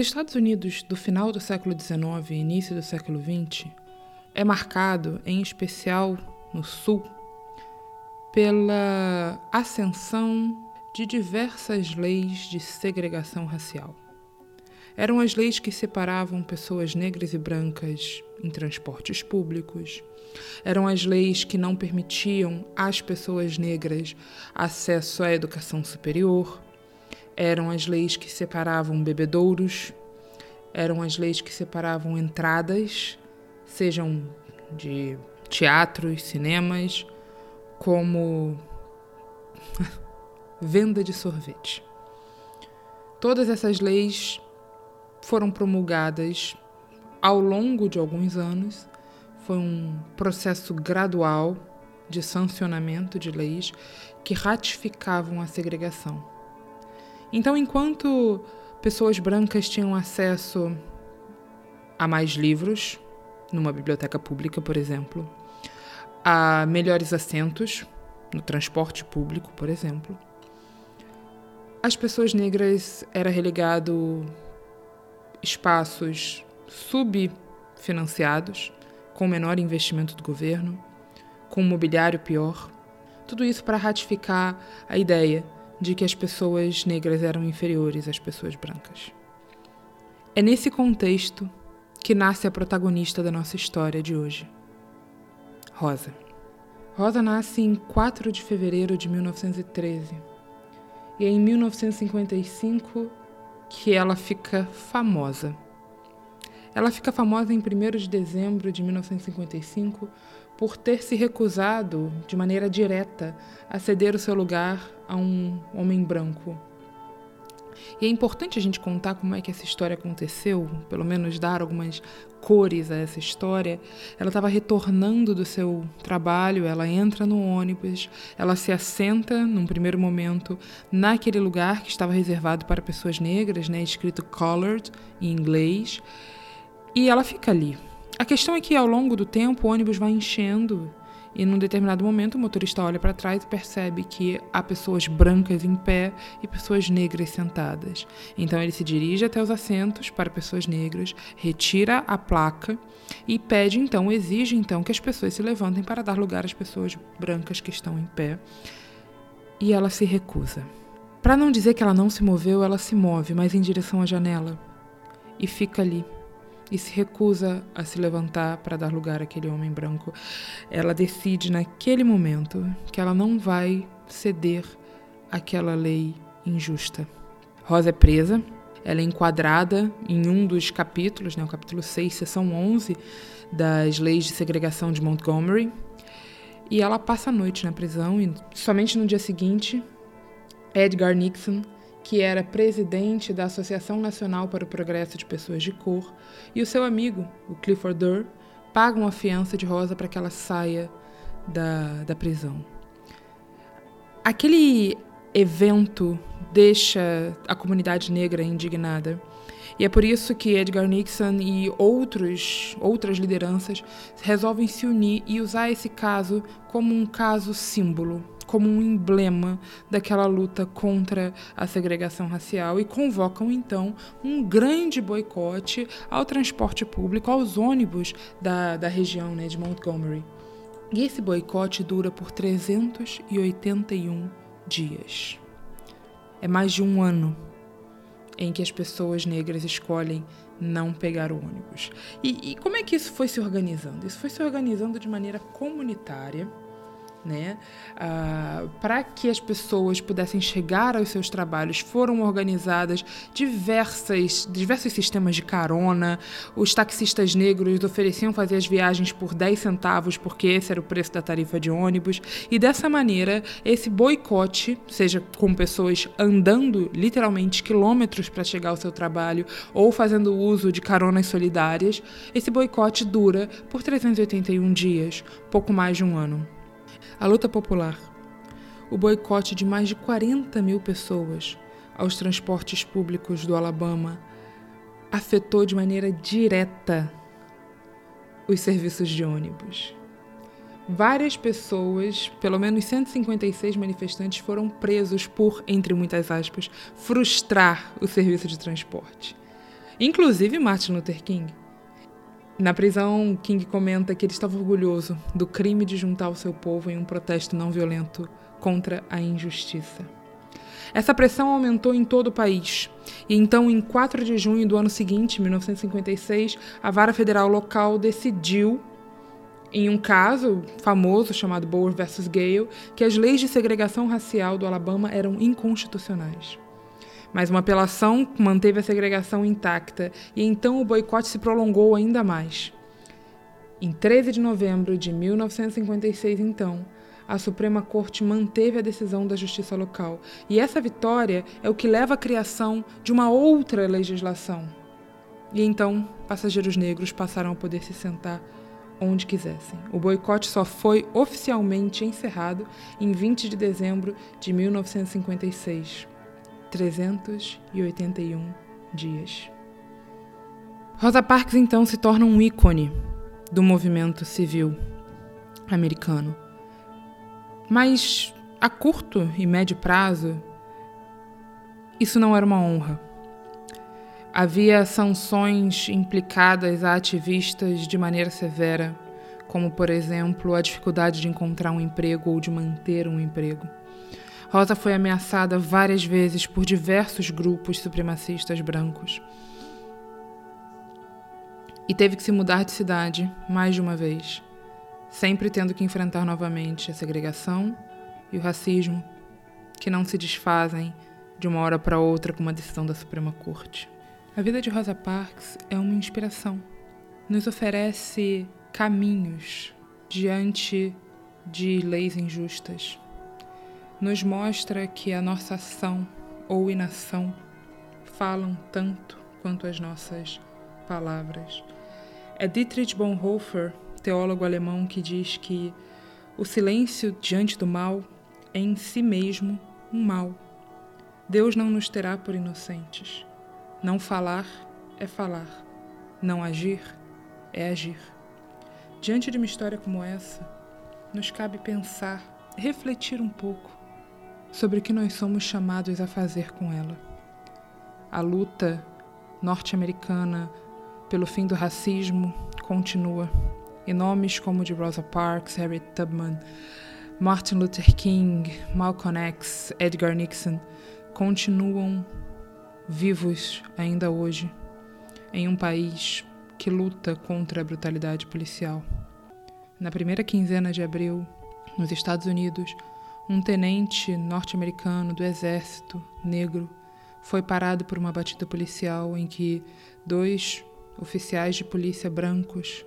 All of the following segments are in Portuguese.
Os Estados Unidos do final do século XIX e início do século XX é marcado, em especial no Sul, pela ascensão de diversas leis de segregação racial. Eram as leis que separavam pessoas negras e brancas em transportes públicos. Eram as leis que não permitiam às pessoas negras acesso à educação superior eram as leis que separavam bebedouros, eram as leis que separavam entradas, sejam de teatros, cinemas, como venda de sorvete. Todas essas leis foram promulgadas ao longo de alguns anos. Foi um processo gradual de sancionamento de leis que ratificavam a segregação. Então, enquanto pessoas brancas tinham acesso a mais livros, numa biblioteca pública, por exemplo, a melhores assentos no transporte público, por exemplo, as pessoas negras era relegado espaços subfinanciados, com menor investimento do governo, com um mobiliário pior. Tudo isso para ratificar a ideia de que as pessoas negras eram inferiores às pessoas brancas. É nesse contexto que nasce a protagonista da nossa história de hoje, Rosa. Rosa nasce em 4 de fevereiro de 1913 e é em 1955 que ela fica famosa. Ela fica famosa em 1 de dezembro de 1955 por ter se recusado de maneira direta a ceder o seu lugar a um homem branco. E é importante a gente contar como é que essa história aconteceu, pelo menos dar algumas cores a essa história. Ela estava retornando do seu trabalho, ela entra no ônibus, ela se assenta num primeiro momento naquele lugar que estava reservado para pessoas negras, né, escrito colored em inglês, e ela fica ali a questão é que ao longo do tempo o ônibus vai enchendo e num determinado momento o motorista olha para trás e percebe que há pessoas brancas em pé e pessoas negras sentadas. Então ele se dirige até os assentos para pessoas negras, retira a placa e pede então, exige então que as pessoas se levantem para dar lugar às pessoas brancas que estão em pé. E ela se recusa. Para não dizer que ela não se moveu, ela se move, mas em direção à janela e fica ali e se recusa a se levantar para dar lugar àquele homem branco. Ela decide naquele momento que ela não vai ceder àquela lei injusta. Rosa é presa, ela é enquadrada em um dos capítulos, né, o capítulo 6, seção 11 das leis de segregação de Montgomery, e ela passa a noite na prisão e somente no dia seguinte Edgar Nixon que era presidente da Associação Nacional para o Progresso de Pessoas de Cor, e o seu amigo, o Clifford Durr, pagam a fiança de Rosa para que ela saia da, da prisão. Aquele evento deixa a comunidade negra indignada. E é por isso que Edgar Nixon e outros, outras lideranças resolvem se unir e usar esse caso como um caso símbolo como um emblema daquela luta contra a segregação racial e convocam então um grande boicote ao transporte público, aos ônibus da, da região né, de Montgomery. E esse boicote dura por 381 dias. É mais de um ano em que as pessoas negras escolhem não pegar o ônibus. E, e como é que isso foi se organizando? Isso foi se organizando de maneira comunitária né? Ah, para que as pessoas pudessem chegar aos seus trabalhos, foram organizadas diversas, diversos sistemas de carona. Os taxistas negros ofereciam fazer as viagens por 10 centavos, porque esse era o preço da tarifa de ônibus. E dessa maneira, esse boicote, seja com pessoas andando literalmente quilômetros para chegar ao seu trabalho ou fazendo uso de caronas solidárias, esse boicote dura por 381 dias, pouco mais de um ano a luta popular, o boicote de mais de 40 mil pessoas aos transportes públicos do Alabama afetou de maneira direta os serviços de ônibus. Várias pessoas, pelo menos 156 manifestantes, foram presos por, entre muitas aspas, frustrar o serviço de transporte. Inclusive Martin Luther King. Na prisão, King comenta que ele estava orgulhoso do crime de juntar o seu povo em um protesto não violento contra a injustiça. Essa pressão aumentou em todo o país. E então, em 4 de junho do ano seguinte, 1956, a vara federal local decidiu, em um caso famoso chamado Boer versus Gale, que as leis de segregação racial do Alabama eram inconstitucionais. Mas uma apelação manteve a segregação intacta e então o boicote se prolongou ainda mais. Em 13 de novembro de 1956, então, a Suprema Corte manteve a decisão da justiça local. E essa vitória é o que leva à criação de uma outra legislação. E então, passageiros negros passaram a poder se sentar onde quisessem. O boicote só foi oficialmente encerrado em 20 de dezembro de 1956. 381 dias. Rosa Parks então se torna um ícone do movimento civil americano. Mas a curto e médio prazo, isso não era uma honra. Havia sanções implicadas a ativistas de maneira severa, como, por exemplo, a dificuldade de encontrar um emprego ou de manter um emprego. Rosa foi ameaçada várias vezes por diversos grupos supremacistas brancos. E teve que se mudar de cidade mais de uma vez, sempre tendo que enfrentar novamente a segregação e o racismo, que não se desfazem de uma hora para outra com uma decisão da Suprema Corte. A vida de Rosa Parks é uma inspiração. Nos oferece caminhos diante de leis injustas nos mostra que a nossa ação ou inação falam tanto quanto as nossas palavras. É Dietrich Bonhoeffer, teólogo alemão, que diz que o silêncio diante do mal é em si mesmo um mal. Deus não nos terá por inocentes. Não falar é falar. Não agir é agir. Diante de uma história como essa, nos cabe pensar, refletir um pouco sobre o que nós somos chamados a fazer com ela. A luta norte-americana pelo fim do racismo continua, e nomes como de Rosa Parks, Harriet Tubman, Martin Luther King, Malcolm X, Edgar Nixon continuam vivos ainda hoje em um país que luta contra a brutalidade policial. Na primeira quinzena de abril, nos Estados Unidos, um tenente norte-americano do exército negro foi parado por uma batida policial em que dois oficiais de polícia brancos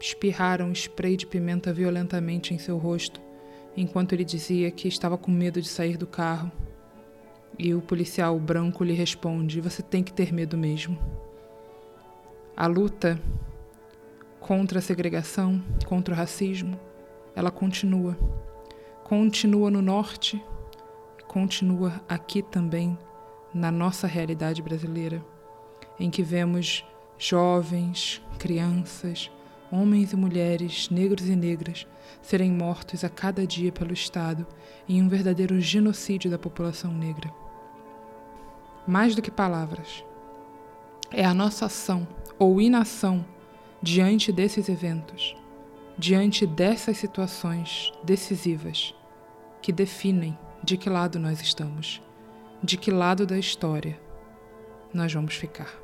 espirraram spray de pimenta violentamente em seu rosto, enquanto ele dizia que estava com medo de sair do carro. E o policial branco lhe responde: Você tem que ter medo mesmo. A luta contra a segregação, contra o racismo, ela continua continua no norte, continua aqui também na nossa realidade brasileira, em que vemos jovens, crianças, homens e mulheres, negros e negras, serem mortos a cada dia pelo Estado em um verdadeiro genocídio da população negra. Mais do que palavras, é a nossa ação ou inação diante desses eventos diante dessas situações decisivas que definem de que lado nós estamos, de que lado da história nós vamos ficar.